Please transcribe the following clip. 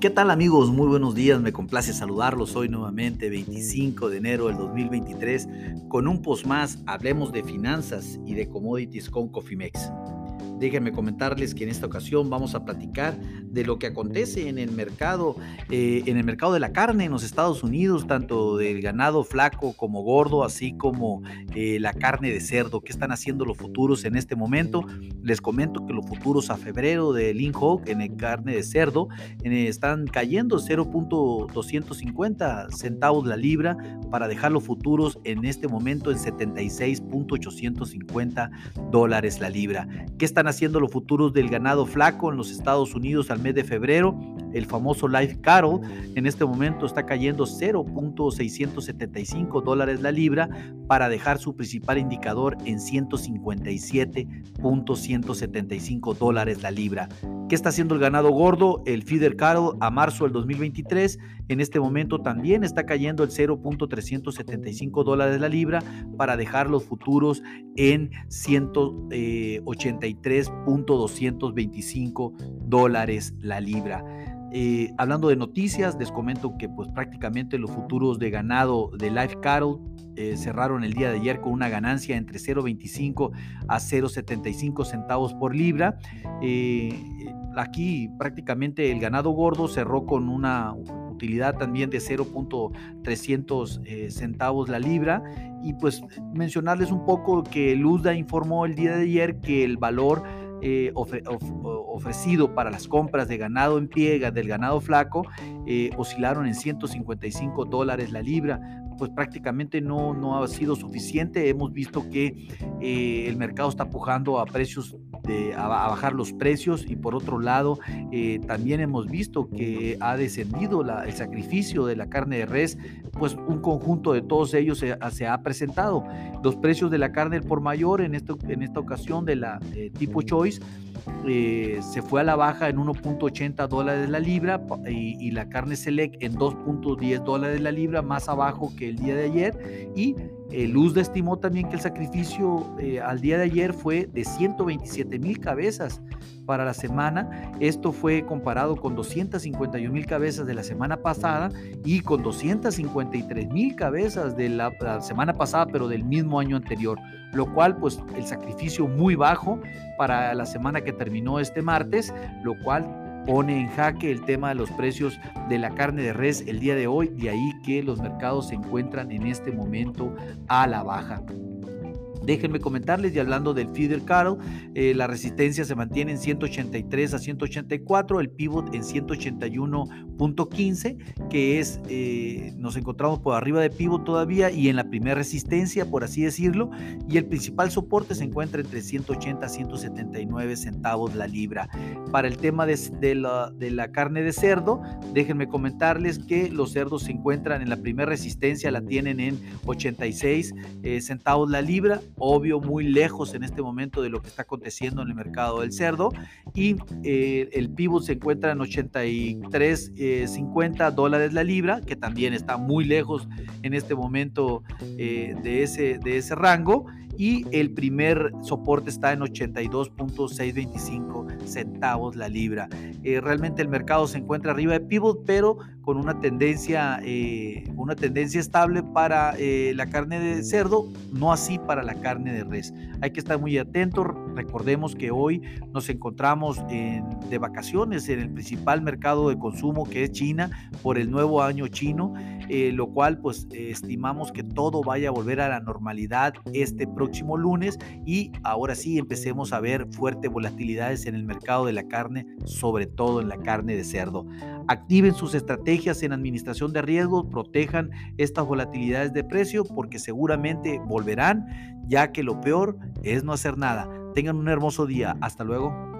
¿Qué tal amigos? Muy buenos días, me complace saludarlos hoy nuevamente 25 de enero del 2023 con un post más, hablemos de finanzas y de commodities con Cofimex. Déjenme comentarles que en esta ocasión vamos a platicar de lo que acontece en el mercado, eh, en el mercado de la carne en los Estados Unidos, tanto del ganado flaco como gordo, así como eh, la carne de cerdo. ¿Qué están haciendo los futuros en este momento? Les comento que los futuros a febrero de Link en el carne de cerdo están cayendo 0.250 centavos la libra para dejar los futuros en este momento en 76.850 dólares la libra. ¿Qué están haciendo los futuros del ganado flaco en los Estados Unidos al mes de febrero. El famoso Life Cattle en este momento está cayendo 0.675 dólares la libra para dejar su principal indicador en 157.175 dólares la libra. ¿Qué está haciendo el ganado gordo? El feeder cattle a marzo del 2023 en este momento también está cayendo el 0.375 dólares la libra para dejar los futuros en 183.225 dólares la libra. Eh, hablando de noticias, les comento que pues prácticamente los futuros de ganado de Life Cattle eh, cerraron el día de ayer con una ganancia entre 0.25 a 0.75 centavos por libra. Eh, aquí prácticamente el ganado gordo cerró con una utilidad también de 0.300 centavos la libra. Y pues mencionarles un poco que Luzda informó el día de ayer que el valor eh, ofrecido para las compras de ganado en piega del ganado flaco eh, oscilaron en 155 dólares la libra, pues prácticamente no, no ha sido suficiente. Hemos visto que eh, el mercado está pujando a precios de, a, bajar los precios y por otro lado también hemos visto que ha descendido el sacrificio de la carne de res, pues un conjunto de todos ellos se, ha presentado. Los precios de la carne por mayor en, en esta ocasión de la tipo choice eh, se fue a la baja en 1.80 dólares la libra y, la carne select en 2.10 dólares la libra, más abajo que el día de ayer. Y eh, Luz estimó también que el sacrificio eh, al día de ayer fue de 127 mil cabezas para la semana. Esto fue comparado con 251 mil cabezas de la semana pasada y con 253 mil cabezas de la, semana pasada, pero del mismo año anterior. Lo cual, pues, el sacrificio muy bajo para la semana que terminó este martes, lo cual pone en jaque el tema de los precios de la carne de res el día de hoy, de ahí que los mercados se encuentran en este momento a la baja. Déjenme comentarles y hablando del feeder cattle, eh, la resistencia se mantiene en 183 a 184, el pivot en 181.15, que es, eh, nos encontramos por arriba de pivot todavía y en la primera resistencia, por así decirlo, y el principal soporte se encuentra entre 180 a 179 centavos la libra. Para el tema de, la, de la carne de cerdo, déjenme comentarles que los cerdos se encuentran en la primera resistencia, la tienen en 86 eh, centavos la libra, obvio muy lejos en este momento de lo que está aconteciendo en el mercado del cerdo. Y eh, el pivot se encuentra en 83.50 eh, dólares la libra, que también está muy lejos en este momento eh, de, ese, de ese rango y el primer soporte está en 82.625 centavos la libra. Eh, realmente el mercado se encuentra arriba de pivot, pero con una tendencia, eh, una tendencia estable para eh, la carne de cerdo, no así para la carne de res. Hay que estar muy atentos. Recordemos que hoy nos encontramos de vacaciones en el principal mercado de consumo que es China por el nuevo año chino, lo cual pues estimamos que todo vaya a volver a la normalidad este próximo próximo lunes y ahora sí empecemos a ver fuertes volatilidades en el mercado de la carne, sobre todo en la carne de cerdo. Activen sus estrategias en administración de riesgos, protejan estas volatilidades de precio porque seguramente volverán, ya que lo peor es no hacer nada. Tengan un hermoso día. Hasta luego.